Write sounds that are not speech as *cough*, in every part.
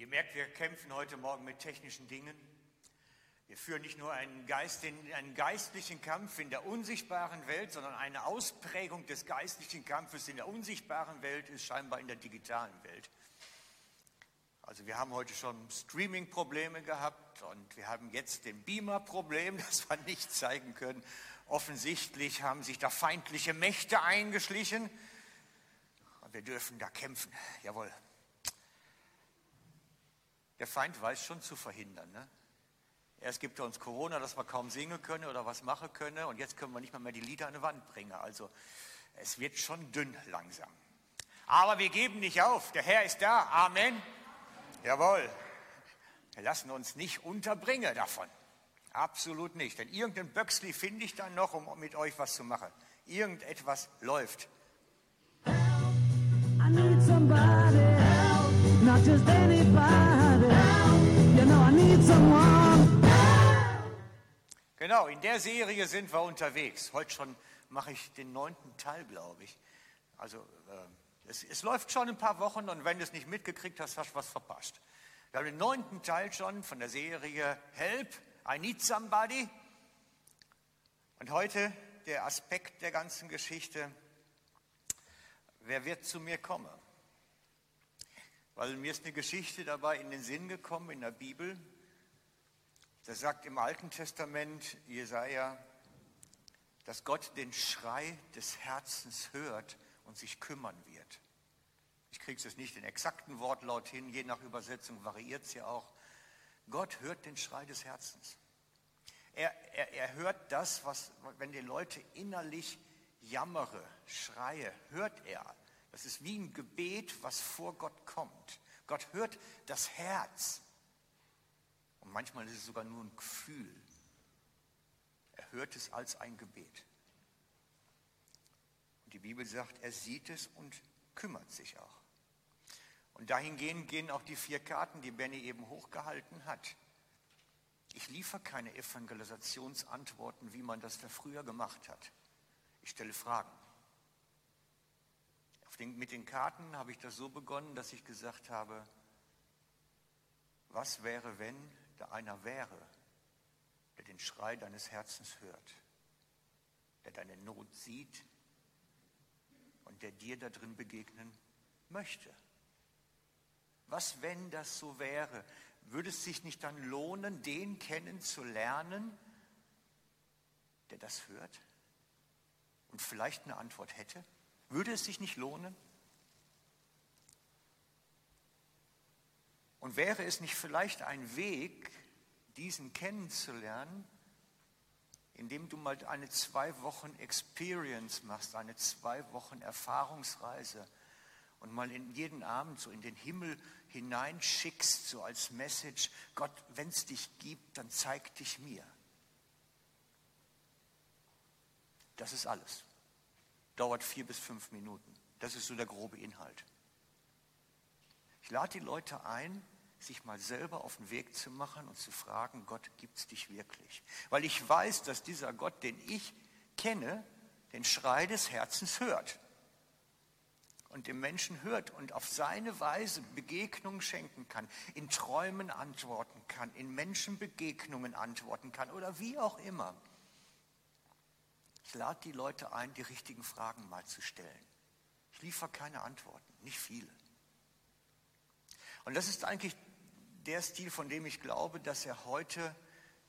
Ihr merkt, wir kämpfen heute Morgen mit technischen Dingen. Wir führen nicht nur einen, Geist, einen geistlichen Kampf in der unsichtbaren Welt, sondern eine Ausprägung des geistlichen Kampfes in der unsichtbaren Welt ist scheinbar in der digitalen Welt. Also wir haben heute schon Streaming-Probleme gehabt und wir haben jetzt den Beamer-Problem, *laughs* das wir nicht zeigen können. Offensichtlich haben sich da feindliche Mächte eingeschlichen und wir dürfen da kämpfen. Jawohl. Der Feind weiß schon zu verhindern. Ne? Erst gibt er uns Corona, dass wir kaum singen können oder was machen können. Und jetzt können wir nicht mal mehr die Lieder an die Wand bringen. Also es wird schon dünn langsam. Aber wir geben nicht auf. Der Herr ist da. Amen. Jawohl. Wir lassen uns nicht unterbringen davon. Absolut nicht. Denn irgendein Böxli finde ich dann noch, um mit euch was zu machen. Irgendetwas läuft. I need somebody help, not just anybody. You know I need someone Genau, in der Serie sind wir unterwegs. Heute schon mache ich den neunten Teil, glaube ich. Also äh, es, es, läuft schon ein paar Wochen und wenn du es nicht mitgekriegt hast, hast du was verpasst. Wir haben den neunten Teil schon von der Serie Help, I Need Somebody. Und heute der Aspekt der ganzen Geschichte, wer wird zu mir kommen? Weil mir ist eine Geschichte dabei in den Sinn gekommen in der Bibel, da sagt im Alten Testament Jesaja, dass Gott den Schrei des Herzens hört und sich kümmern wird. Ich kriege es jetzt nicht den exakten Wortlaut hin, je nach Übersetzung variiert es ja auch. Gott hört den Schrei des Herzens. Er, er, er hört das, was, wenn die Leute innerlich jammere, schreie, hört er. Das ist wie ein Gebet, was vor Gott kommt. Gott hört das Herz. Und manchmal ist es sogar nur ein Gefühl. Er hört es als ein Gebet. Und die Bibel sagt, er sieht es und kümmert sich auch. Und dahingehend gehen auch die vier Karten, die Benny eben hochgehalten hat. Ich liefere keine Evangelisationsantworten, wie man das da früher gemacht hat. Ich stelle Fragen. Den, mit den Karten habe ich das so begonnen, dass ich gesagt habe, was wäre, wenn da einer wäre, der den Schrei deines Herzens hört, der deine Not sieht und der dir da drin begegnen möchte. Was, wenn das so wäre? Würde es sich nicht dann lohnen, den kennenzulernen, der das hört und vielleicht eine Antwort hätte? Würde es sich nicht lohnen? Und wäre es nicht vielleicht ein Weg, diesen kennenzulernen, indem du mal eine zwei Wochen Experience machst, eine zwei Wochen Erfahrungsreise und mal in jeden Abend so in den Himmel hineinschickst, so als Message, Gott, wenn es dich gibt, dann zeig dich mir. Das ist alles. Dauert vier bis fünf Minuten. Das ist so der grobe Inhalt. Ich lade die Leute ein, sich mal selber auf den Weg zu machen und zu fragen, Gott, gibt es dich wirklich? Weil ich weiß, dass dieser Gott, den ich kenne, den Schrei des Herzens hört. Und dem Menschen hört und auf seine Weise Begegnungen schenken kann, in Träumen antworten kann, in Menschenbegegnungen antworten kann oder wie auch immer. Ich lade die Leute ein, die richtigen Fragen mal zu stellen. Ich liefere keine Antworten, nicht viele. Und das ist eigentlich der Stil, von dem ich glaube, dass er heute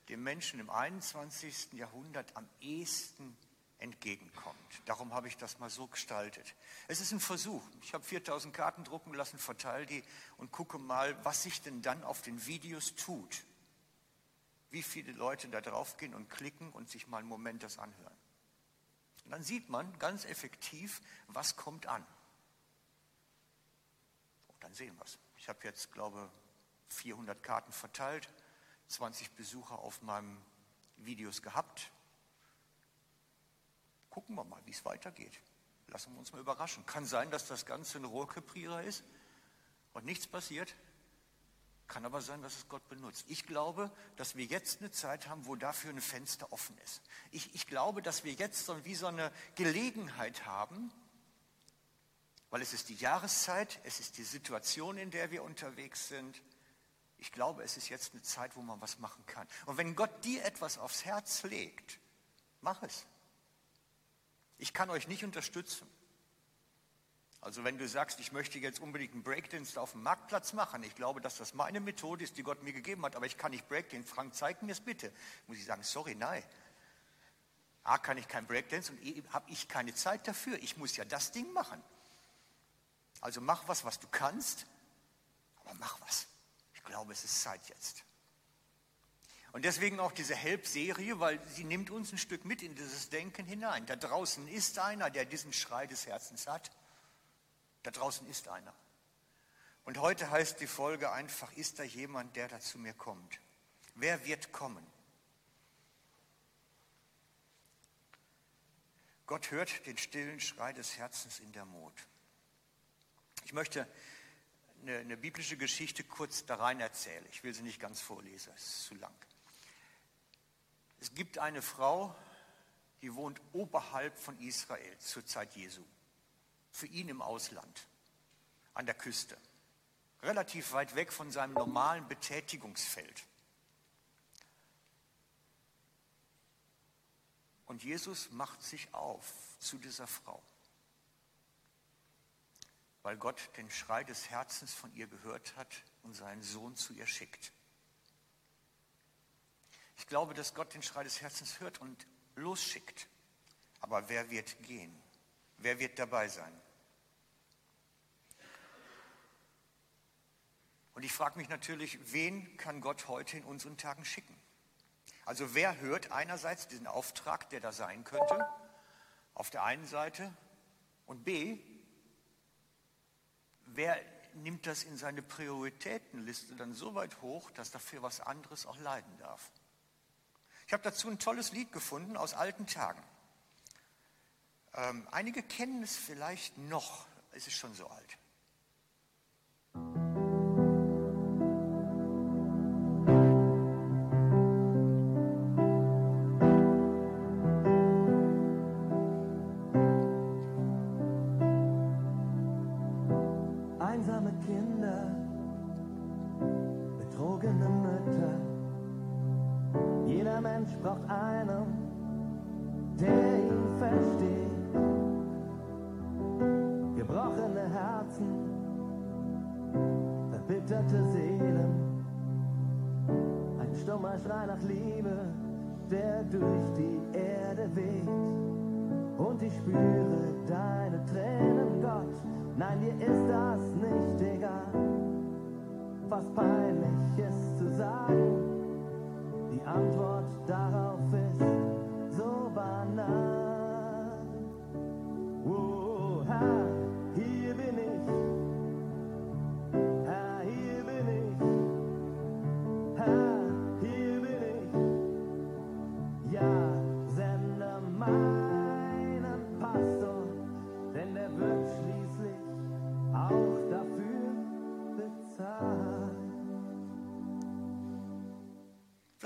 dem Menschen im 21. Jahrhundert am ehesten entgegenkommt. Darum habe ich das mal so gestaltet. Es ist ein Versuch. Ich habe 4000 Karten drucken lassen, verteile die und gucke mal, was sich denn dann auf den Videos tut. Wie viele Leute da drauf gehen und klicken und sich mal einen Moment das anhören. Dann sieht man ganz effektiv, was kommt an. Und dann sehen wir es. Ich habe jetzt, glaube 400 Karten verteilt, 20 Besucher auf meinem Videos gehabt. Gucken wir mal, wie es weitergeht. Lassen wir uns mal überraschen. Kann sein, dass das Ganze ein Rohrkrepierer ist und nichts passiert. Kann aber sein, dass es Gott benutzt. Ich glaube, dass wir jetzt eine Zeit haben, wo dafür ein Fenster offen ist. Ich, ich glaube, dass wir jetzt so wie so eine Gelegenheit haben, weil es ist die Jahreszeit, es ist die Situation, in der wir unterwegs sind, Ich glaube, es ist jetzt eine Zeit, wo man was machen kann. Und wenn Gott dir etwas aufs Herz legt, mach es. Ich kann euch nicht unterstützen. Also wenn du sagst, ich möchte jetzt unbedingt einen Breakdance auf dem Marktplatz machen, ich glaube, dass das meine Methode ist, die Gott mir gegeben hat, aber ich kann nicht Breakdance. Frank, zeig mir es bitte. Muss ich sagen, sorry, nein. A, kann ich kein Breakdance und E, habe ich keine Zeit dafür. Ich muss ja das Ding machen. Also mach was, was du kannst, aber mach was. Ich glaube, es ist Zeit jetzt. Und deswegen auch diese Help-Serie, weil sie nimmt uns ein Stück mit in dieses Denken hinein. Da draußen ist einer, der diesen Schrei des Herzens hat. Da draußen ist einer. Und heute heißt die Folge einfach, ist da jemand, der da zu mir kommt? Wer wird kommen? Gott hört den stillen Schrei des Herzens in der Not. Ich möchte eine, eine, biblische Geschichte kurz da rein erzählen. Ich will sie nicht ganz vorlesen, es ist zu lang. Es gibt eine Frau, die wohnt oberhalb von Israel zur Zeit Jesu für ihn im Ausland, an der Küste, relativ weit weg von seinem normalen Betätigungsfeld. Und Jesus macht sich auf zu dieser Frau, weil Gott den Schrei des Herzens von ihr gehört hat und seinen Sohn zu ihr schickt. Ich glaube, dass Gott den Schrei des Herzens hört und losschickt. Aber wer wird gehen? Wer wird dabei sein? Und ich frage mich natürlich, wen kann Gott heute in unseren Tagen schicken? Also wer hört einerseits diesen Auftrag, der da sein könnte, auf der einen Seite, und b, wer nimmt das in seine Prioritätenliste dann so weit hoch, dass dafür was anderes auch leiden darf? Ich habe dazu ein tolles Lied gefunden aus alten Tagen. Ähm, einige kennen es vielleicht noch, es ist schon so alt. Ein stummer Schrei nach Liebe, der durch die Erde weht. Und ich spüre deine Tränen, Gott, nein, dir ist das nicht egal, was peinlich ist zu sagen. Die Antwort darauf ist so banal.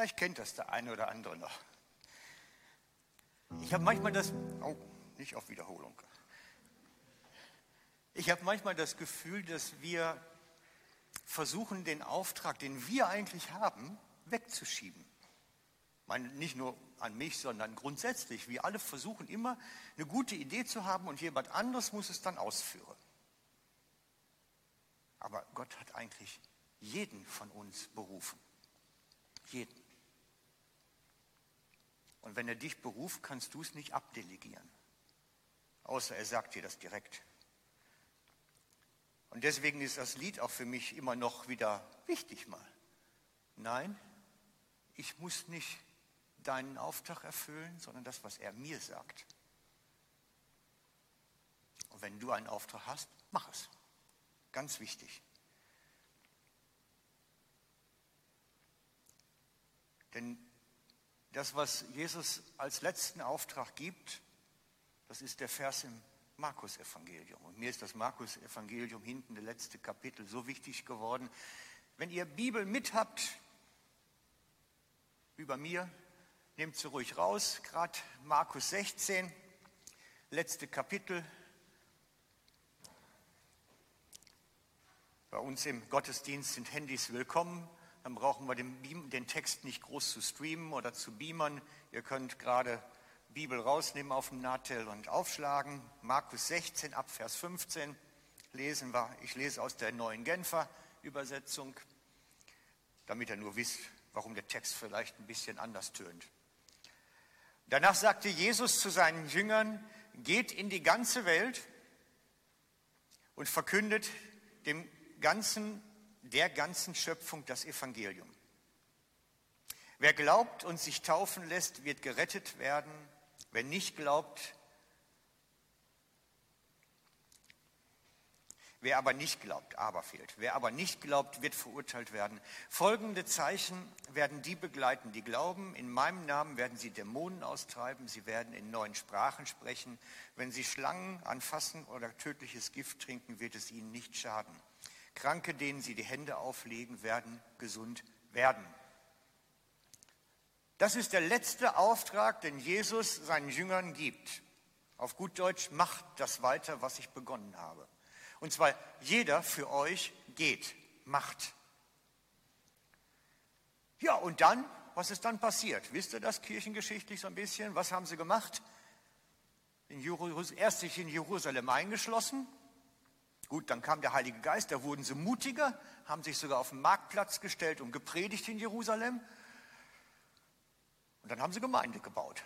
Vielleicht kennt das der eine oder andere noch. Ich habe manchmal das, oh, nicht auf Wiederholung. Ich habe manchmal das Gefühl, dass wir versuchen, den Auftrag, den wir eigentlich haben, wegzuschieben. Ich meine, nicht nur an mich, sondern grundsätzlich. Wir alle versuchen immer, eine gute Idee zu haben und jemand anderes muss es dann ausführen. Aber Gott hat eigentlich jeden von uns berufen. Jeden. Und wenn er dich beruft, kannst du es nicht abdelegieren. Außer er sagt dir das direkt. Und deswegen ist das Lied auch für mich immer noch wieder wichtig mal. Nein, ich muss nicht deinen Auftrag erfüllen, sondern das, was er mir sagt. Und wenn du einen Auftrag hast, mach es. Ganz wichtig. Denn das, was Jesus als letzten Auftrag gibt, das ist der Vers im Markus-Evangelium. Und mir ist das Markus-Evangelium hinten, der letzte Kapitel, so wichtig geworden. Wenn ihr Bibel mit habt, über mir, nehmt sie ruhig raus, gerade Markus 16, letzte Kapitel. Bei uns im Gottesdienst sind Handys willkommen. Dann brauchen wir den, Beam, den Text nicht groß zu streamen oder zu beamern. Ihr könnt gerade Bibel rausnehmen auf dem Natel und aufschlagen. Markus 16 ab Vers 15 lesen wir. Ich lese aus der neuen Genfer Übersetzung, damit ihr nur wisst, warum der Text vielleicht ein bisschen anders tönt. Danach sagte Jesus zu seinen Jüngern, geht in die ganze Welt und verkündet dem ganzen, der ganzen Schöpfung das Evangelium. Wer glaubt und sich taufen lässt, wird gerettet werden. Wer nicht glaubt, Wer aber nicht glaubt, aber fehlt, wer aber nicht glaubt, wird verurteilt werden. Folgende Zeichen werden die begleiten, die glauben. In meinem Namen werden sie Dämonen austreiben, sie werden in neuen Sprachen sprechen. Wenn sie Schlangen anfassen oder tödliches Gift trinken, wird es ihnen nicht schaden. Kranke, denen sie die Hände auflegen, werden gesund werden. Das ist der letzte Auftrag, den Jesus seinen Jüngern gibt. Auf gut Deutsch, macht das weiter, was ich begonnen habe. Und zwar jeder für euch geht, macht. Ja, und dann, was ist dann passiert? Wisst ihr das kirchengeschichtlich so ein bisschen? Was haben sie gemacht? In erst sich in Jerusalem eingeschlossen. Gut, dann kam der Heilige Geist, da wurden sie mutiger, haben sich sogar auf den Marktplatz gestellt und gepredigt in Jerusalem. Und dann haben sie Gemeinde gebaut.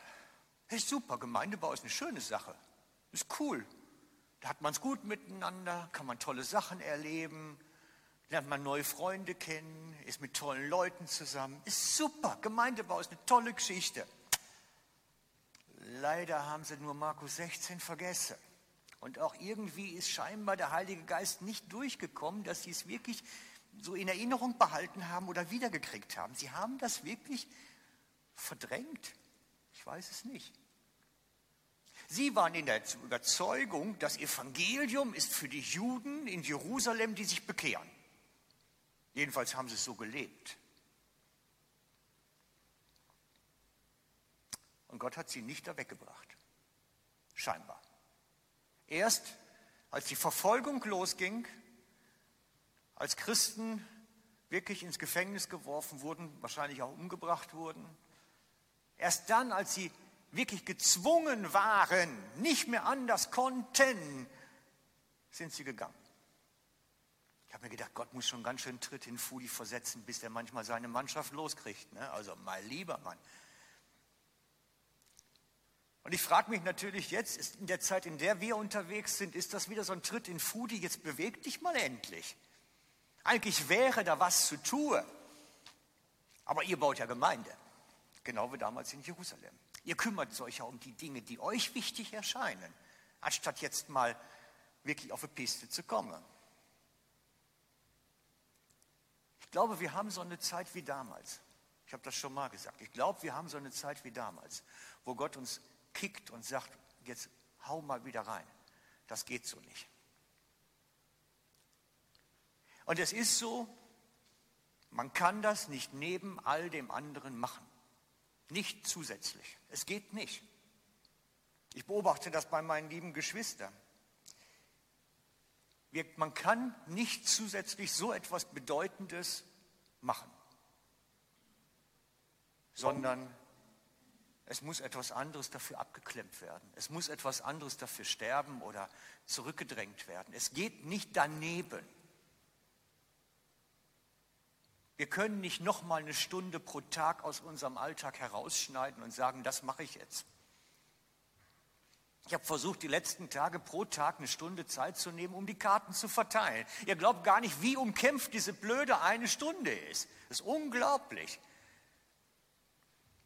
Ist super, Gemeindebau ist eine schöne Sache. Ist cool. Da hat man es gut miteinander, kann man tolle Sachen erleben, lernt man neue Freunde kennen, ist mit tollen Leuten zusammen. Ist super. Gemeindebau ist eine tolle Geschichte. Leider haben sie nur Markus 16 vergessen. Und auch irgendwie ist scheinbar der Heilige Geist nicht durchgekommen, dass sie es wirklich so in Erinnerung behalten haben oder wiedergekriegt haben. Sie haben das wirklich verdrängt. Ich weiß es nicht. Sie waren in der Überzeugung, das Evangelium ist für die Juden in Jerusalem, die sich bekehren. Jedenfalls haben sie es so gelebt. Und Gott hat sie nicht da weggebracht. Scheinbar. Erst als die Verfolgung losging, als Christen wirklich ins Gefängnis geworfen wurden, wahrscheinlich auch umgebracht wurden, erst dann, als sie wirklich gezwungen waren, nicht mehr anders konnten, sind sie gegangen. Ich habe mir gedacht, Gott muss schon ganz schön Tritt in Fudi versetzen, bis er manchmal seine Mannschaft loskriegt. Ne? Also mein lieber Mann. Und ich frage mich natürlich jetzt, in der Zeit, in der wir unterwegs sind, ist das wieder so ein Tritt in Fudi, jetzt beweg dich mal endlich. Eigentlich wäre da was zu tun. Aber ihr baut ja Gemeinde, genau wie damals in Jerusalem. Ihr kümmert euch ja um die Dinge, die euch wichtig erscheinen, anstatt jetzt mal wirklich auf die Piste zu kommen. Ich glaube, wir haben so eine Zeit wie damals. Ich habe das schon mal gesagt. Ich glaube, wir haben so eine Zeit wie damals, wo Gott uns kickt und sagt, jetzt hau mal wieder rein. Das geht so nicht. Und es ist so, man kann das nicht neben all dem anderen machen. Nicht zusätzlich. Es geht nicht. Ich beobachte das bei meinen lieben Geschwistern. Wir, man kann nicht zusätzlich so etwas Bedeutendes machen, sondern es muss etwas anderes dafür abgeklemmt werden. Es muss etwas anderes dafür sterben oder zurückgedrängt werden. Es geht nicht daneben. Wir können nicht noch mal eine Stunde pro Tag aus unserem Alltag herausschneiden und sagen, das mache ich jetzt. Ich habe versucht, die letzten Tage pro Tag eine Stunde Zeit zu nehmen, um die Karten zu verteilen. Ihr glaubt gar nicht, wie umkämpft diese blöde eine Stunde ist. Das ist unglaublich.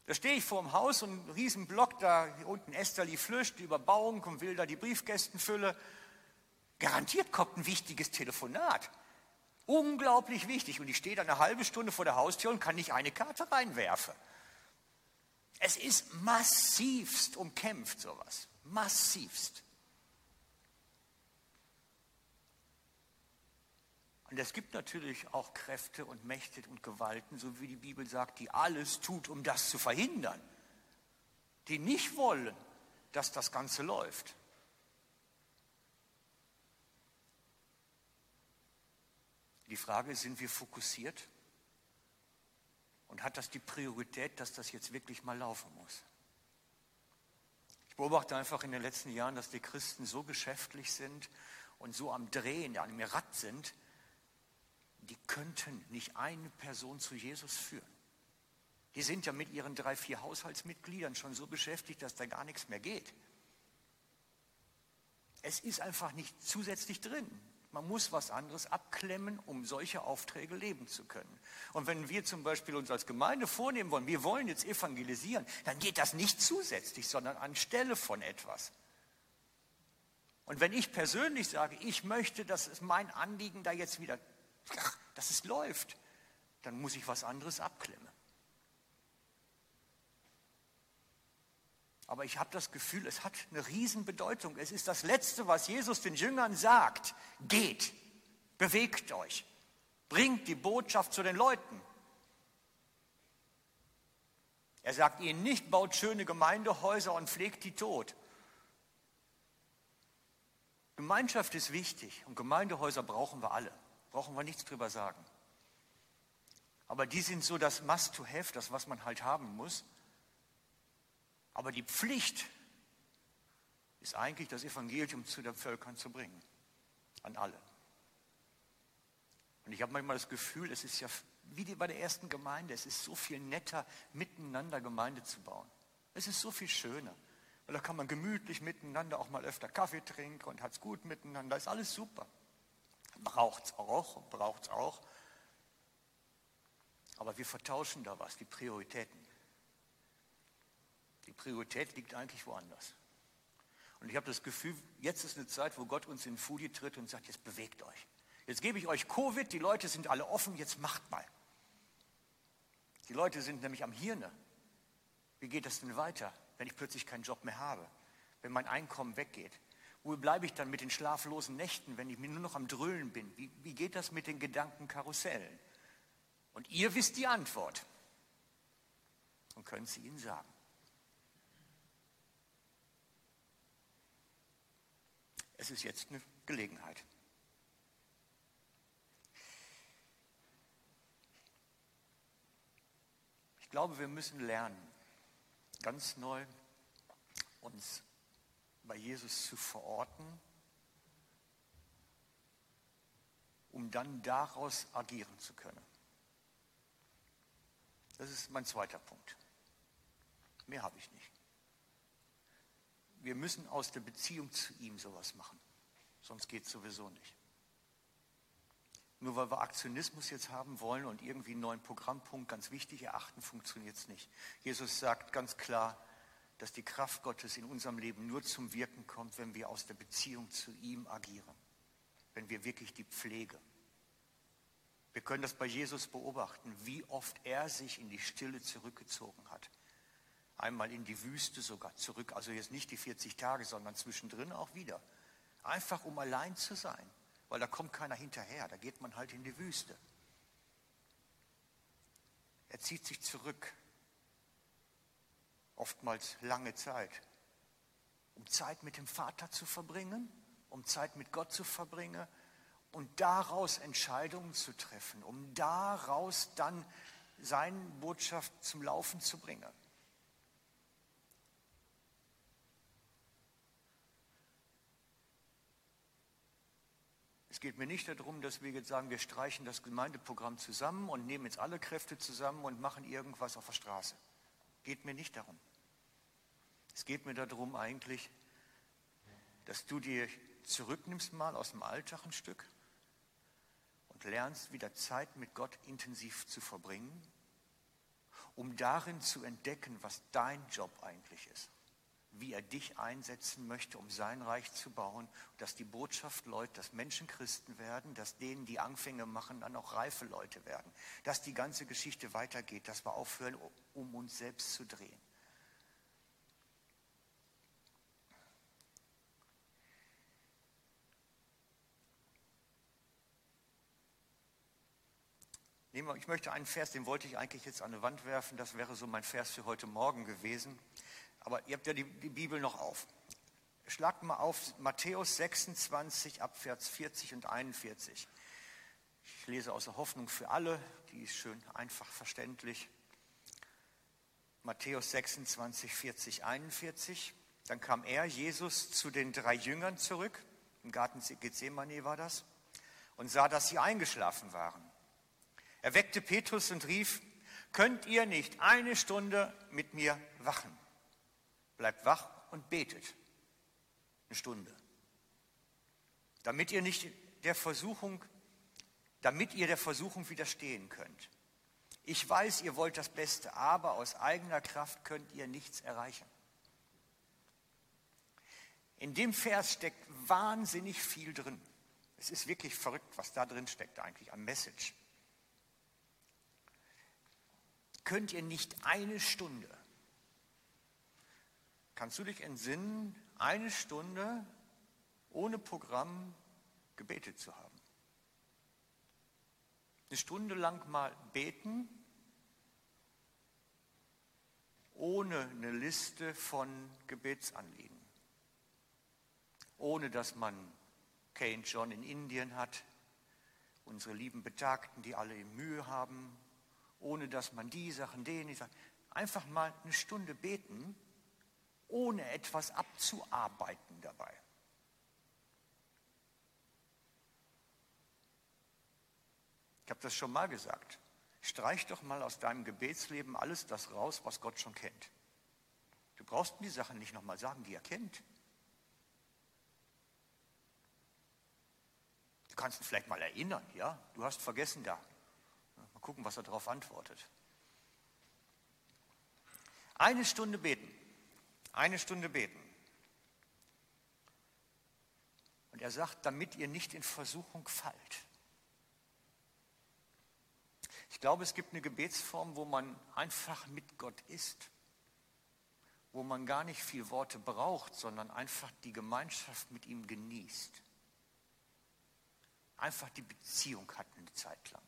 Da stehe ich vor dem Haus und ein Riesenblock, da unten Esterli flüscht, die Überbauung und will da die Briefkästenfülle. Garantiert kommt ein wichtiges Telefonat. Unglaublich wichtig. Und ich stehe da eine halbe Stunde vor der Haustür und kann nicht eine Karte reinwerfen. Es ist massivst umkämpft, sowas. Massivst. Und es gibt natürlich auch Kräfte und Mächte und Gewalten, so wie die Bibel sagt, die alles tut, um das zu verhindern. Die nicht wollen, dass das Ganze läuft. Die Frage ist, sind wir fokussiert? Und hat das die Priorität, dass das jetzt wirklich mal laufen muss? Ich beobachte einfach in den letzten Jahren, dass die Christen so geschäftlich sind und so am Drehen, ja, am Rad sind, die könnten nicht eine Person zu Jesus führen. Die sind ja mit ihren drei, vier Haushaltsmitgliedern schon so beschäftigt, dass da gar nichts mehr geht. Es ist einfach nicht zusätzlich drin. Man muss was anderes abklemmen, um solche Aufträge leben zu können. Und wenn wir zum Beispiel uns als Gemeinde vornehmen wollen, wir wollen jetzt evangelisieren, dann geht das nicht zusätzlich, sondern anstelle von etwas. Und wenn ich persönlich sage, ich möchte, dass es mein Anliegen da jetzt wieder, dass es läuft, dann muss ich was anderes abklemmen. Aber ich habe das Gefühl, es hat eine Riesenbedeutung. Es ist das Letzte, was Jesus den Jüngern sagt. Geht, bewegt euch, bringt die Botschaft zu den Leuten. Er sagt ihnen nicht, baut schöne Gemeindehäuser und pflegt die tot. Gemeinschaft ist wichtig und Gemeindehäuser brauchen wir alle. Brauchen wir nichts drüber sagen. Aber die sind so das Must-to-Have, das, was man halt haben muss. Aber die Pflicht ist eigentlich, das Evangelium zu den Völkern zu bringen. An alle. Und ich habe manchmal das Gefühl, es ist ja wie bei der ersten Gemeinde, es ist so viel netter, miteinander Gemeinde zu bauen. Es ist so viel schöner. Weil da kann man gemütlich miteinander auch mal öfter Kaffee trinken und hat es gut miteinander. Ist alles super. Braucht es auch, braucht es auch. Aber wir vertauschen da was, die Prioritäten. Die Priorität liegt eigentlich woanders. Und ich habe das Gefühl, jetzt ist eine Zeit, wo Gott uns in Foodie tritt und sagt, jetzt bewegt euch. Jetzt gebe ich euch Covid, die Leute sind alle offen, jetzt macht mal. Die Leute sind nämlich am Hirne. Wie geht das denn weiter, wenn ich plötzlich keinen Job mehr habe? Wenn mein Einkommen weggeht? Wo bleibe ich dann mit den schlaflosen Nächten, wenn ich nur noch am Dröhlen bin? Wie, wie geht das mit den Gedankenkarussellen? Und ihr wisst die Antwort und könnt sie ihnen sagen. Es ist jetzt eine Gelegenheit. Ich glaube, wir müssen lernen, ganz neu uns bei Jesus zu verorten, um dann daraus agieren zu können. Das ist mein zweiter Punkt. Mehr habe ich nicht wir müssen aus der Beziehung zu ihm sowas machen. Sonst geht es sowieso nicht. Nur weil wir Aktionismus jetzt haben wollen und irgendwie einen neuen Programmpunkt ganz wichtig erachten, funktioniert es nicht. Jesus sagt ganz klar, dass die Kraft Gottes in unserem Leben nur zum Wirken kommt, wenn wir aus der Beziehung zu ihm agieren. Wenn wir wirklich die Pflege. Wir können das bei Jesus beobachten, wie oft er sich in die Stille zurückgezogen hat einmal in die Wüste sogar zurück. Also jetzt nicht die 40 Tage, sondern zwischendrin auch wieder. Einfach um allein zu sein, weil da kommt keiner hinterher, da geht man halt in die Wüste. Er zieht sich zurück, oftmals lange Zeit, um Zeit mit dem Vater zu verbringen, um Zeit mit Gott zu verbringen und daraus Entscheidungen zu treffen, um daraus dann seine Botschaft zum Laufen zu bringen. Es geht mir nicht darum, dass wir jetzt sagen, wir streichen das Gemeindeprogramm zusammen und nehmen jetzt alle Kräfte zusammen und machen irgendwas auf der Straße. Geht mir nicht darum. Es geht mir darum eigentlich, dass du dir zurücknimmst mal aus dem Alltag ein Stück und lernst wieder Zeit mit Gott intensiv zu verbringen, um darin zu entdecken, was dein Job eigentlich ist wie er dich einsetzen möchte, um sein Reich zu bauen, dass die Botschaft läuft, dass Menschen Christen werden, dass denen, die Anfänge machen, dann auch reife Leute werden, dass die ganze Geschichte weitergeht, dass wir aufhören, um uns selbst zu drehen. Ich möchte einen Vers, den wollte ich eigentlich jetzt an eine Wand werfen, das wäre so mein Vers für heute Morgen gewesen. Aber ihr habt ja die, die Bibel noch auf. Schlagt mal auf Matthäus 26 Abvers 40 und 41. Ich lese aus der Hoffnung für alle, die ist schön einfach verständlich. Matthäus 26, 40, 41. Dann kam er, Jesus, zu den drei Jüngern zurück, im Garten Gethsemane war das, und sah, dass sie eingeschlafen waren. Er weckte Petrus und rief, könnt ihr nicht eine Stunde mit mir wachen? Bleibt wach und betet. Eine Stunde. Damit ihr nicht der Versuchung, damit ihr der Versuchung widerstehen könnt. Ich weiß, ihr wollt das Beste, aber aus eigener Kraft könnt ihr nichts erreichen. In dem Vers steckt wahnsinnig viel drin. Es ist wirklich verrückt, was da drin steckt eigentlich am Message. Könnt ihr nicht eine Stunde, kannst du dich entsinnen, eine Stunde ohne Programm gebetet zu haben? Eine Stunde lang mal beten, ohne eine Liste von Gebetsanliegen. Ohne dass man Kane John in Indien hat, unsere lieben Betagten, die alle Mühe haben, ohne dass man die Sachen, den, die Sachen, einfach mal eine Stunde beten, ohne etwas abzuarbeiten dabei. Ich habe das schon mal gesagt. Streich doch mal aus deinem Gebetsleben alles das raus, was Gott schon kennt. Du brauchst die Sachen nicht nochmal sagen, die er kennt. Du kannst ihn vielleicht mal erinnern, ja? Du hast vergessen da. Mal gucken, was er darauf antwortet. Eine Stunde beten. Eine Stunde beten. Und er sagt, damit ihr nicht in Versuchung fallt. Ich glaube, es gibt eine Gebetsform, wo man einfach mit Gott ist, wo man gar nicht viel Worte braucht, sondern einfach die Gemeinschaft mit ihm genießt einfach die Beziehung hatten eine Zeit lang.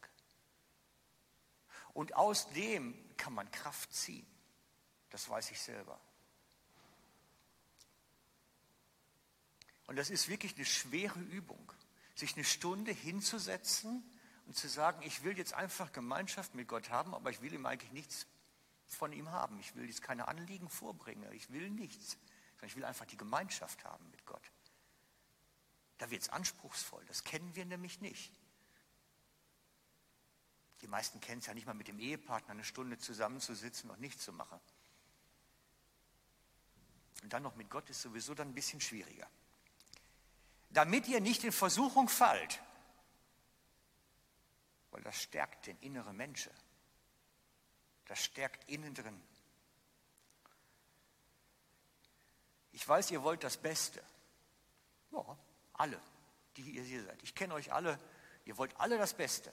Und aus dem kann man Kraft ziehen. Das weiß ich selber. Und das ist wirklich eine schwere Übung, sich eine Stunde hinzusetzen und zu sagen, ich will jetzt einfach Gemeinschaft mit Gott haben, aber ich will ihm eigentlich nichts von ihm haben. Ich will jetzt keine Anliegen vorbringen. Ich will nichts, sondern ich will einfach die Gemeinschaft haben mit Gott. Da wird es anspruchsvoll. Das kennen wir nämlich nicht. Die meisten kennen es ja nicht mal mit dem Ehepartner, eine Stunde zusammenzusitzen und nichts zu machen. Und dann noch mit Gott ist sowieso dann ein bisschen schwieriger. Damit ihr nicht in Versuchung fallt, weil das stärkt den inneren Menschen. Das stärkt innen drin. Ich weiß, ihr wollt das Beste. Ja, alle, die ihr hier seid. Ich kenne euch alle. Ihr wollt alle das Beste.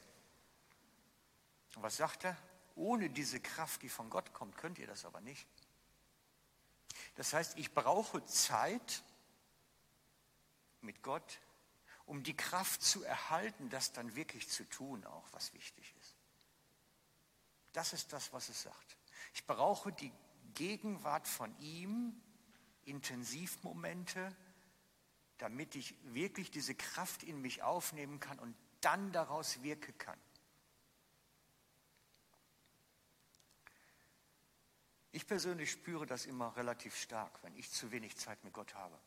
Und was sagt er? Ohne diese Kraft, die von Gott kommt, könnt ihr das aber nicht. Das heißt, ich brauche Zeit mit Gott, um die Kraft zu erhalten, das dann wirklich zu tun, auch was wichtig ist. Das ist das, was es sagt. Ich brauche die Gegenwart von ihm, Intensivmomente, damit ich wirklich diese Kraft in mich aufnehmen kann und dann daraus wirken kann. Ich persönlich spüre das immer relativ stark, wenn ich zu wenig Zeit mit Gott habe,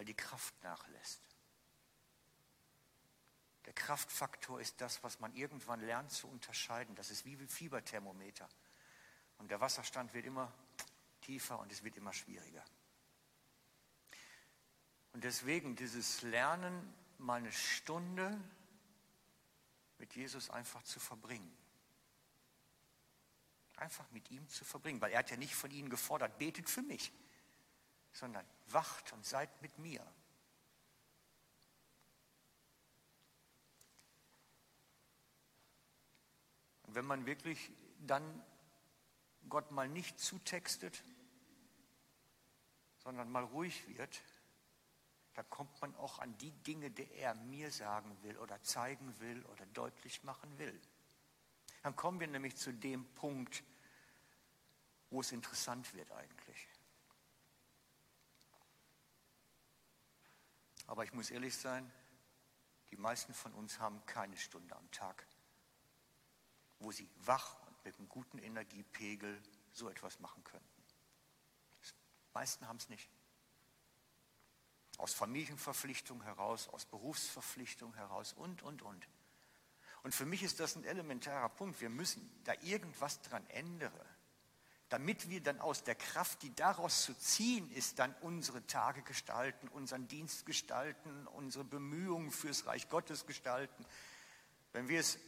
weil die Kraft nachlässt. Der Kraftfaktor ist das, was man irgendwann lernt zu unterscheiden. Das ist wie ein Fieberthermometer. Und der Wasserstand wird immer tiefer und es wird immer schwieriger. Und deswegen dieses Lernen, mal eine Stunde mit Jesus einfach zu verbringen. Einfach mit ihm zu verbringen, weil er hat ja nicht von ihnen gefordert, betet für mich, sondern wacht und seid mit mir. Und wenn man wirklich dann Gott mal nicht zutextet, sondern mal ruhig wird, da kommt man auch an die Dinge, die er mir sagen will oder zeigen will oder deutlich machen will. Dann kommen wir nämlich zu dem Punkt, wo es interessant wird eigentlich. Aber ich muss ehrlich sein, die meisten von uns haben keine Stunde am Tag, wo sie wach und mit einem guten Energiepegel so etwas machen könnten. Die meisten haben es nicht. Aus Familienverpflichtung heraus, aus Berufsverpflichtung heraus und, und, und. Und für mich ist das ein elementarer Punkt. Wir müssen da irgendwas dran ändern, damit wir dann aus der Kraft, die daraus zu ziehen ist, dann unsere Tage gestalten, unseren Dienst gestalten, unsere Bemühungen fürs Reich Gottes gestalten. Wenn wir es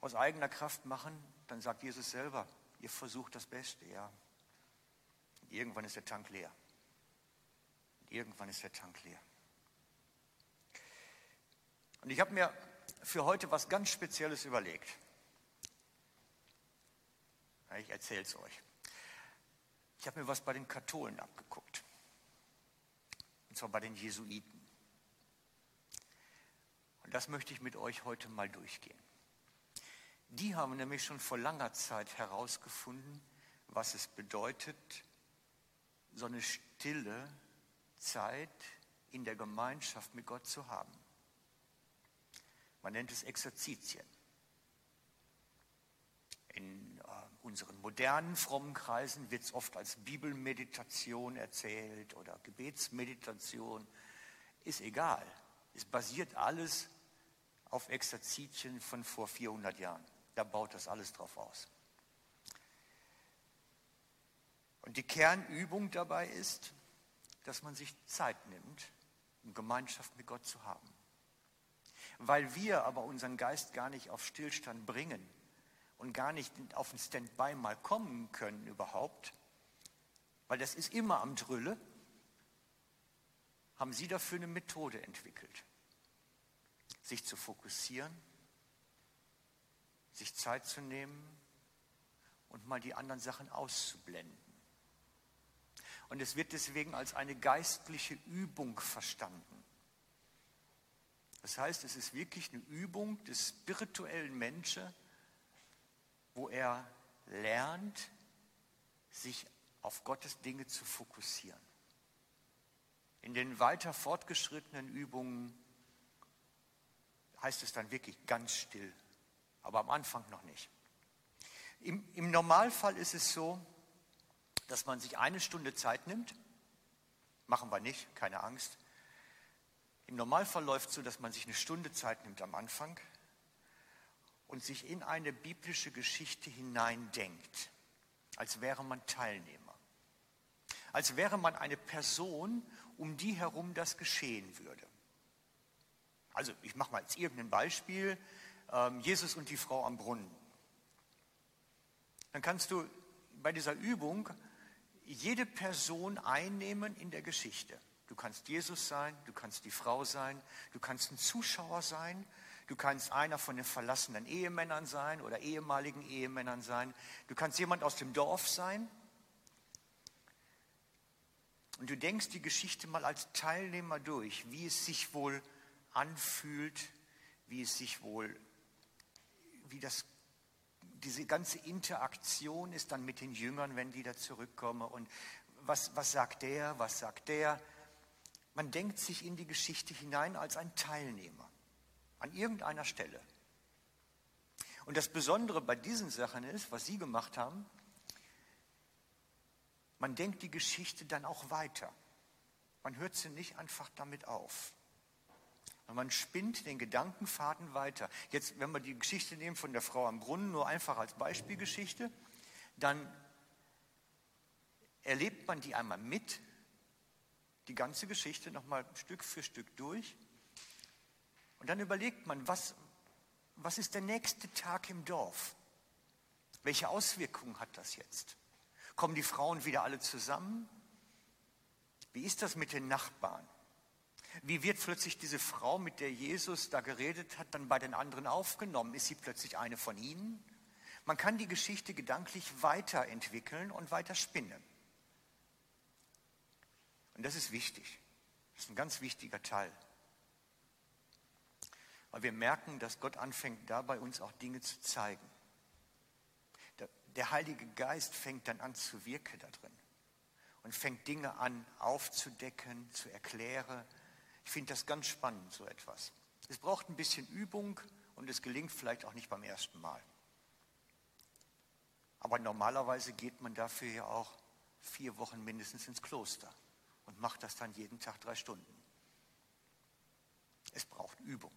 aus eigener Kraft machen, dann sagt Jesus selber, ihr versucht das Beste, ja. Und irgendwann ist der Tank leer. Und irgendwann ist der Tank leer. Und ich habe mir für heute was ganz Spezielles überlegt. Ich erzähle es euch. Ich habe mir was bei den Katholen abgeguckt. Und zwar bei den Jesuiten. Und das möchte ich mit euch heute mal durchgehen. Die haben nämlich schon vor langer Zeit herausgefunden, was es bedeutet, so eine stille Zeit in der Gemeinschaft mit Gott zu haben. Man nennt es Exerzitien. In unseren modernen frommen Kreisen wird es oft als Bibelmeditation erzählt oder Gebetsmeditation. Ist egal. Es basiert alles auf Exerzitien von vor 400 Jahren. Da baut das alles drauf aus. Und die Kernübung dabei ist, dass man sich Zeit nimmt, um Gemeinschaft mit Gott zu haben. Weil wir aber unseren Geist gar nicht auf Stillstand bringen und gar nicht auf ein Standby mal kommen können überhaupt, weil das ist immer am Drülle, haben Sie dafür eine Methode entwickelt, sich zu fokussieren, sich Zeit zu nehmen und mal die anderen Sachen auszublenden. Und es wird deswegen als eine geistliche Übung verstanden. Das heißt, es ist wirklich eine Übung des spirituellen Menschen, wo er lernt, sich auf Gottes Dinge zu fokussieren. In den weiter fortgeschrittenen Übungen heißt es dann wirklich ganz still, aber am Anfang noch nicht. Im, Im, Normalfall ist es so, dass man sich eine Stunde Zeit nimmt. Machen wir nicht, keine Angst. Im Normalfall läuft es so, dass man sich eine Stunde Zeit nimmt am Anfang und sich in eine biblische Geschichte hineindenkt, als wäre man Teilnehmer, als wäre man eine Person, um die herum das geschehen würde. Also ich mache mal jetzt irgendein Beispiel, ähm, Jesus und die Frau am Brunnen. Dann kannst du bei dieser Übung jede Person einnehmen in der Geschichte. Du kannst Jesus sein, du kannst die Frau sein, du kannst ein Zuschauer sein, du kannst einer von den verlassenen Ehemännern sein oder ehemaligen Ehemännern sein, du kannst jemand aus dem Dorf sein. Und du denkst die Geschichte mal als Teilnehmer durch, wie es sich wohl anfühlt, wie es sich wohl, wie das diese ganze Interaktion ist dann mit den Jüngern, wenn die da zurückkommen und was, was sagt der, was sagt der. Man denkt sich in die Geschichte hinein als ein Teilnehmer an irgendeiner Stelle. Und das Besondere bei diesen Sachen ist, was Sie gemacht haben, man denkt die Geschichte dann auch weiter. Man hört sie nicht einfach damit auf. Und man spinnt den Gedankenfaden weiter. Jetzt, wenn wir die Geschichte nehmen von der Frau am Brunnen, nur einfach als Beispielgeschichte, dann erlebt man die einmal mit die ganze Geschichte nochmal Stück für Stück durch. Und dann überlegt man, was, was ist der nächste Tag im Dorf? Welche Auswirkungen hat das jetzt? Kommen die Frauen wieder alle zusammen? Wie ist das mit den Nachbarn? Wie wird plötzlich diese Frau, mit der Jesus da geredet hat, dann bei den anderen aufgenommen? Ist sie plötzlich eine von ihnen? Man kann die Geschichte gedanklich weiterentwickeln und weiter spinnen. Und das ist wichtig. Das ist ein ganz wichtiger Teil. Weil wir merken, dass Gott anfängt, dabei uns auch Dinge zu zeigen. Der, der Heilige Geist fängt dann an zu wirken da drin und fängt Dinge an aufzudecken, zu erklären. Ich finde das ganz spannend, so etwas. Es braucht ein bisschen Übung und es gelingt vielleicht auch nicht beim ersten Mal. Aber normalerweise geht man dafür ja auch vier Wochen mindestens ins Kloster und macht das dann jeden Tag drei Stunden. Es braucht Übung.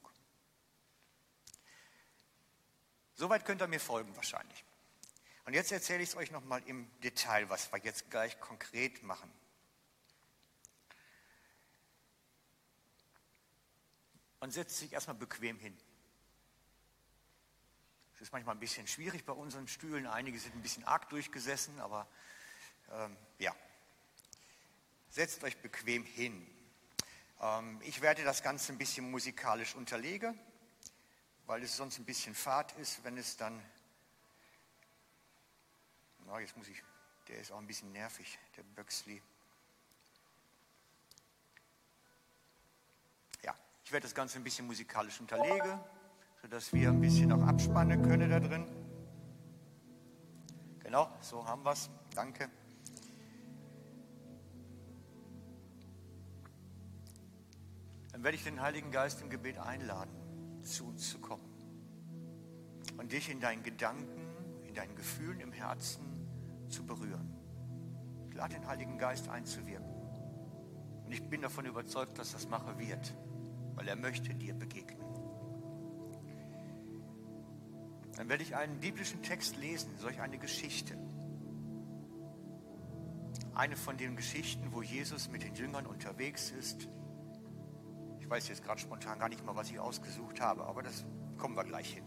Soweit könnt ihr mir folgen wahrscheinlich. Und jetzt erzähle ich es euch nochmal im Detail, was wir jetzt gleich konkret machen. Man setzt sich erstmal bequem hin. Es ist manchmal ein bisschen schwierig bei unseren Stühlen. Einige sind ein bisschen arg durchgesessen, aber ähm, ja. Setzt euch bequem hin. Ähm, ich werde das Ganze ein bisschen musikalisch unterlegen, weil es sonst ein bisschen fad ist, wenn es dann. Na, jetzt muss ich. Der ist auch ein bisschen nervig, der Böxley. Ja, ich werde das Ganze ein bisschen musikalisch unterlegen, sodass wir ein bisschen auch abspannen können da drin. Genau, so haben wir es. Danke. dann werde ich den Heiligen Geist im Gebet einladen, zu uns zu kommen und dich in deinen Gedanken, in deinen Gefühlen im Herzen zu berühren. Ich lade den Heiligen Geist einzuwirken. Und ich bin davon überzeugt, dass das machen wird, weil er möchte dir begegnen. Dann werde ich einen biblischen Text lesen, solch eine Geschichte. Eine von den Geschichten, wo Jesus mit den Jüngern unterwegs ist ich weiß jetzt gerade spontan gar nicht mal, was ich ausgesucht habe, aber das kommen wir gleich hin.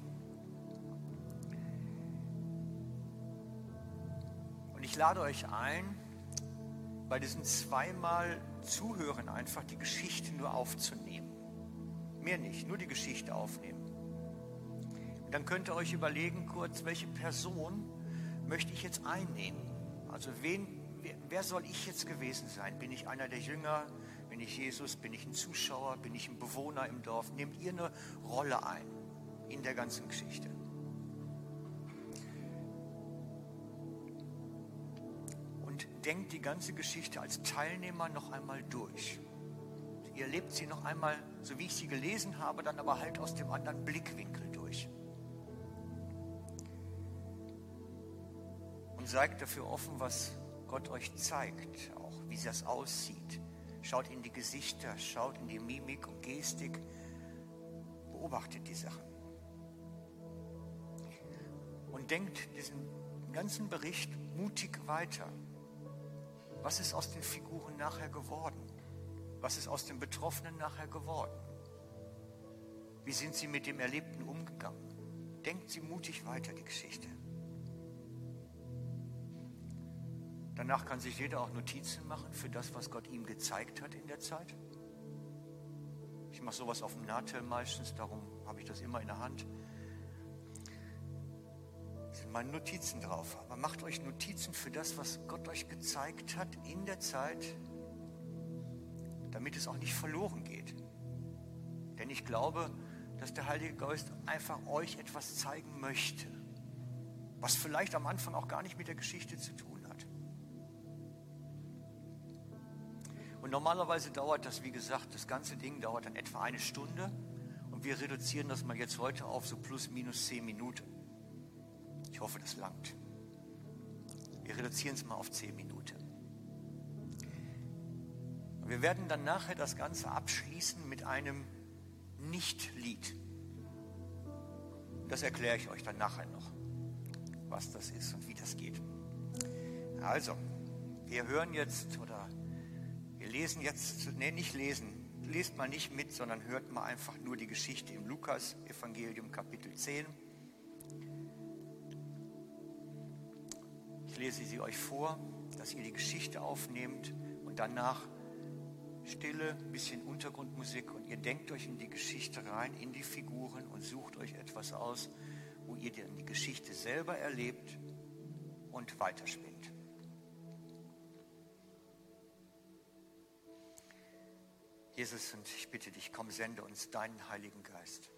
Und ich lade euch ein, bei diesen zweimal Zuhören einfach die Geschichte nur aufzunehmen. Mehr nicht, nur die Geschichte aufnehmen. Und dann könnt ihr euch überlegen kurz, welche Person möchte ich jetzt einnehmen? Also wen, wer, wer soll ich jetzt gewesen sein? Bin ich einer der Jünger? Bin ich Jesus? Bin ich ein Zuschauer? Bin ich ein Bewohner im Dorf? Nehmt ihr eine Rolle ein in der ganzen Geschichte? Und denkt die ganze Geschichte als Teilnehmer noch einmal durch. Ihr lebt sie noch einmal, so wie ich sie gelesen habe, dann aber halt aus dem anderen Blickwinkel durch. Und seid dafür offen, was Gott euch zeigt, auch wie das aussieht Schaut in die Gesichter, schaut in die Mimik und Gestik, beobachtet die Sachen. Und denkt diesen ganzen Bericht mutig weiter. Was ist aus den Figuren nachher geworden? Was ist aus den Betroffenen nachher geworden? Wie sind sie mit dem Erlebten umgegangen? Denkt sie mutig weiter, die Geschichte. Danach kann sich jeder auch Notizen machen für das, was Gott ihm gezeigt hat in der Zeit. Ich mache sowas auf dem Nahtell meistens, darum habe ich das immer in der Hand. Da sind meine Notizen drauf. Aber macht euch Notizen für das, was Gott euch gezeigt hat in der Zeit, damit es auch nicht verloren geht. Denn ich glaube, dass der Heilige Geist einfach euch etwas zeigen möchte, was vielleicht am Anfang auch gar nicht mit der Geschichte zu tun Und normalerweise dauert das, wie gesagt, das ganze Ding dauert dann etwa eine Stunde. Und wir reduzieren das mal jetzt heute auf so plus minus zehn Minuten. Ich hoffe, das langt. Wir reduzieren es mal auf zehn Minuten. Wir werden dann nachher das Ganze abschließen mit einem Nicht-Lied. Das erkläre ich euch dann nachher noch, was das ist und wie das geht. Also, wir hören jetzt oder lesen jetzt, nee, nicht lesen, lest mal nicht mit, sondern hört mal einfach nur die Geschichte im Lukas-Evangelium, Kapitel 10. Ich lese sie euch vor, dass ihr die Geschichte aufnehmt und danach Stille, bisschen Untergrundmusik und ihr denkt euch in die Geschichte rein, in die Figuren und sucht euch etwas aus, wo ihr die Geschichte selber erlebt und weiterspinnt. Jesus, und ich bitte dich, komm, sende uns deinen Heiligen Geist,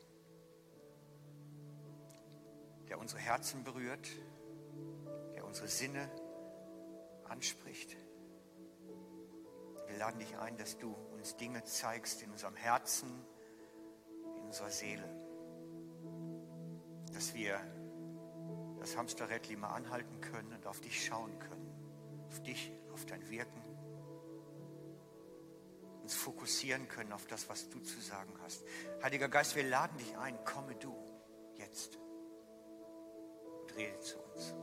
der unsere Herzen berührt, der unsere Sinne anspricht. Wir laden dich ein, dass du uns Dinge zeigst in unserem Herzen, in unserer Seele, dass wir das Hamsterrädchen mal anhalten können und auf dich schauen können. Auf dich, auf dein Wirken. Uns fokussieren können auf das, was du zu sagen hast. Heiliger Geist, wir laden dich ein. Komme du jetzt und rede zu uns.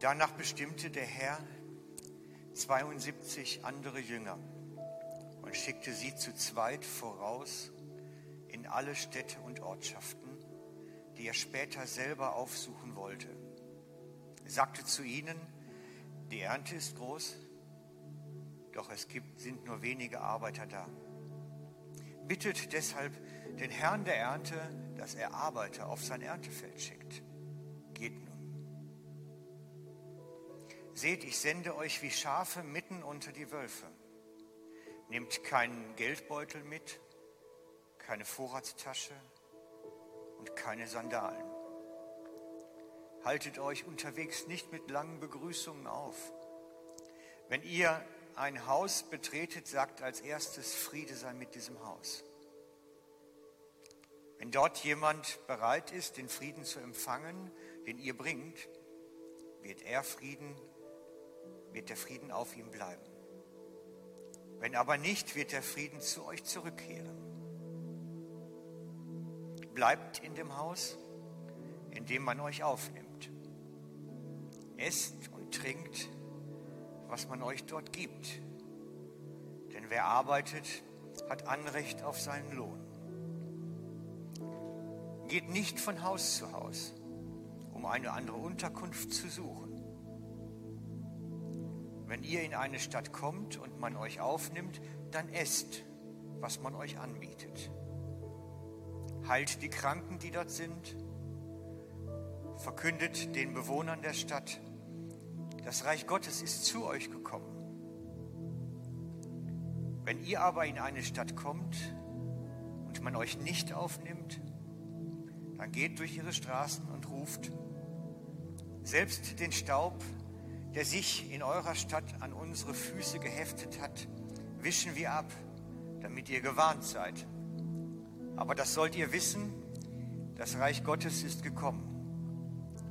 Danach bestimmte der Herr 72 andere Jünger und schickte sie zu zweit voraus in alle Städte und Ortschaften, die er später selber aufsuchen wollte. Er sagte zu ihnen, die Ernte ist groß, doch es gibt, sind nur wenige Arbeiter da. Bittet deshalb den Herrn der Ernte, dass er Arbeiter auf sein Erntefeld schickt. Geht nur. Seht, ich sende euch wie Schafe mitten unter die Wölfe. Nehmt keinen Geldbeutel mit, keine Vorratstasche und keine Sandalen. Haltet euch unterwegs nicht mit langen Begrüßungen auf. Wenn ihr ein Haus betretet, sagt als erstes, Friede sei mit diesem Haus. Wenn dort jemand bereit ist, den Frieden zu empfangen, den ihr bringt, wird er Frieden wird der Frieden auf ihm bleiben. Wenn aber nicht, wird der Frieden zu euch zurückkehren. Bleibt in dem Haus, in dem man euch aufnimmt. Esst und trinkt, was man euch dort gibt. Denn wer arbeitet, hat Anrecht auf seinen Lohn. Geht nicht von Haus zu Haus, um eine andere Unterkunft zu suchen. Wenn ihr in eine Stadt kommt und man euch aufnimmt, dann esst, was man euch anbietet. Heilt die Kranken, die dort sind. Verkündet den Bewohnern der Stadt, das Reich Gottes ist zu euch gekommen. Wenn ihr aber in eine Stadt kommt und man euch nicht aufnimmt, dann geht durch ihre Straßen und ruft, selbst den Staub, der sich in eurer Stadt an unsere Füße geheftet hat, wischen wir ab, damit ihr gewarnt seid. Aber das sollt ihr wissen, das Reich Gottes ist gekommen.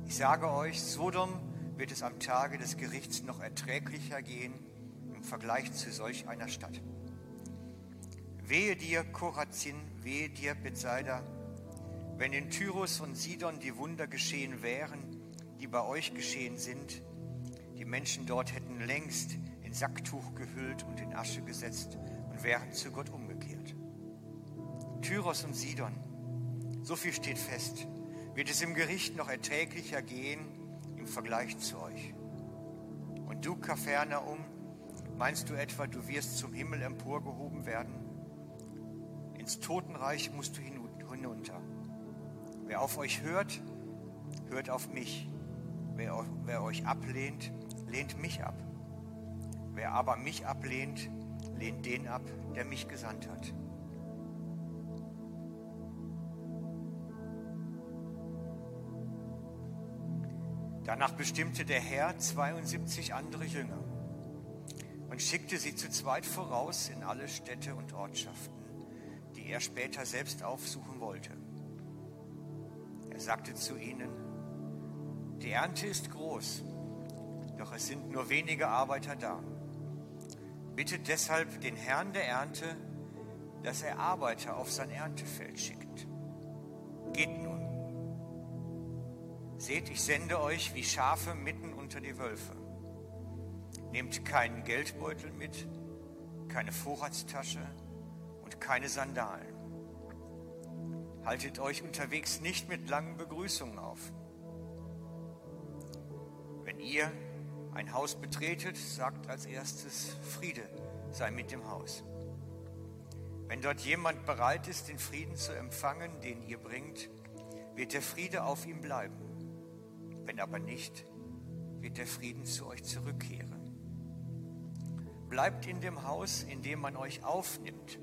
Ich sage euch, Sodom wird es am Tage des Gerichts noch erträglicher gehen im Vergleich zu solch einer Stadt. Wehe dir, Korazin, wehe dir, Bethsaida, wenn in Tyrus und Sidon die Wunder geschehen wären, die bei euch geschehen sind, die Menschen dort hätten längst in Sacktuch gehüllt und in Asche gesetzt und wären zu Gott umgekehrt. Tyros und Sidon, so viel steht fest, wird es im Gericht noch erträglicher gehen im Vergleich zu euch. Und du, Kafernaum, meinst du etwa, du wirst zum Himmel emporgehoben werden? Ins Totenreich musst du hinunter. Wer auf euch hört, hört auf mich. Wer, wer euch ablehnt, lehnt mich ab. Wer aber mich ablehnt, lehnt den ab, der mich gesandt hat. Danach bestimmte der Herr 72 andere Jünger und schickte sie zu zweit voraus in alle Städte und Ortschaften, die er später selbst aufsuchen wollte. Er sagte zu ihnen, die Ernte ist groß doch es sind nur wenige Arbeiter da. Bittet deshalb den Herrn der Ernte, dass er Arbeiter auf sein Erntefeld schickt. Geht nun. Seht, ich sende euch wie Schafe mitten unter die Wölfe. Nehmt keinen Geldbeutel mit, keine Vorratstasche und keine Sandalen. Haltet euch unterwegs nicht mit langen Begrüßungen auf. Wenn ihr ein Haus betretet, sagt als erstes, Friede sei mit dem Haus. Wenn dort jemand bereit ist, den Frieden zu empfangen, den ihr bringt, wird der Friede auf ihm bleiben. Wenn aber nicht, wird der Frieden zu euch zurückkehren. Bleibt in dem Haus, in dem man euch aufnimmt.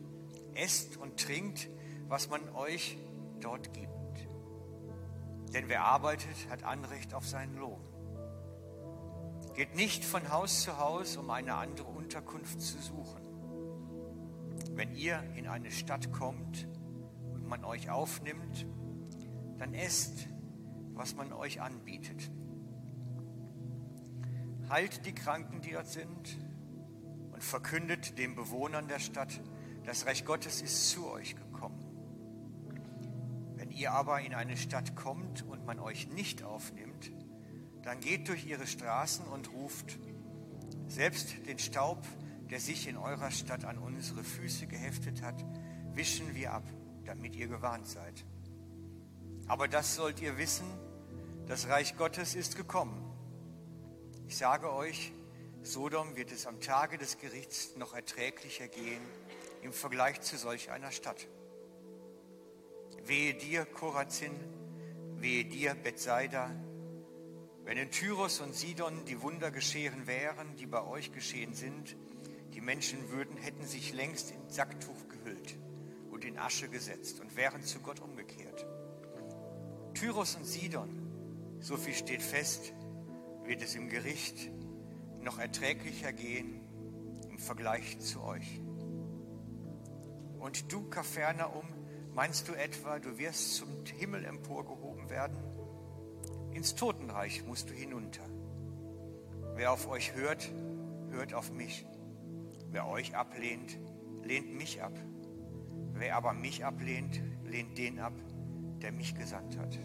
Esst und trinkt, was man euch dort gibt. Denn wer arbeitet, hat Anrecht auf seinen Lohn. Geht nicht von Haus zu Haus, um eine andere Unterkunft zu suchen. Wenn ihr in eine Stadt kommt und man euch aufnimmt, dann esst, was man euch anbietet. Heilt die Kranken, die dort sind, und verkündet den Bewohnern der Stadt, das Reich Gottes ist zu euch gekommen. Wenn ihr aber in eine Stadt kommt und man euch nicht aufnimmt, dann geht durch ihre Straßen und ruft, selbst den Staub, der sich in eurer Stadt an unsere Füße geheftet hat, wischen wir ab, damit ihr gewarnt seid. Aber das sollt ihr wissen, das Reich Gottes ist gekommen. Ich sage euch, Sodom wird es am Tage des Gerichts noch erträglicher gehen im Vergleich zu solch einer Stadt. Wehe dir, Korazin, wehe dir, Bethsaida, wenn in Tyros und Sidon die Wunder geschehen wären, die bei euch geschehen sind, die Menschen würden, hätten sich längst in Sacktuch gehüllt und in Asche gesetzt und wären zu Gott umgekehrt. Tyros und Sidon, so viel steht fest, wird es im Gericht noch erträglicher gehen im Vergleich zu euch. Und du, Kapernaum, meinst du etwa, du wirst zum Himmel emporgehoben werden? Ins Totenreich musst du hinunter. Wer auf euch hört, hört auf mich. Wer euch ablehnt, lehnt mich ab. Wer aber mich ablehnt, lehnt den ab, der mich gesandt hat.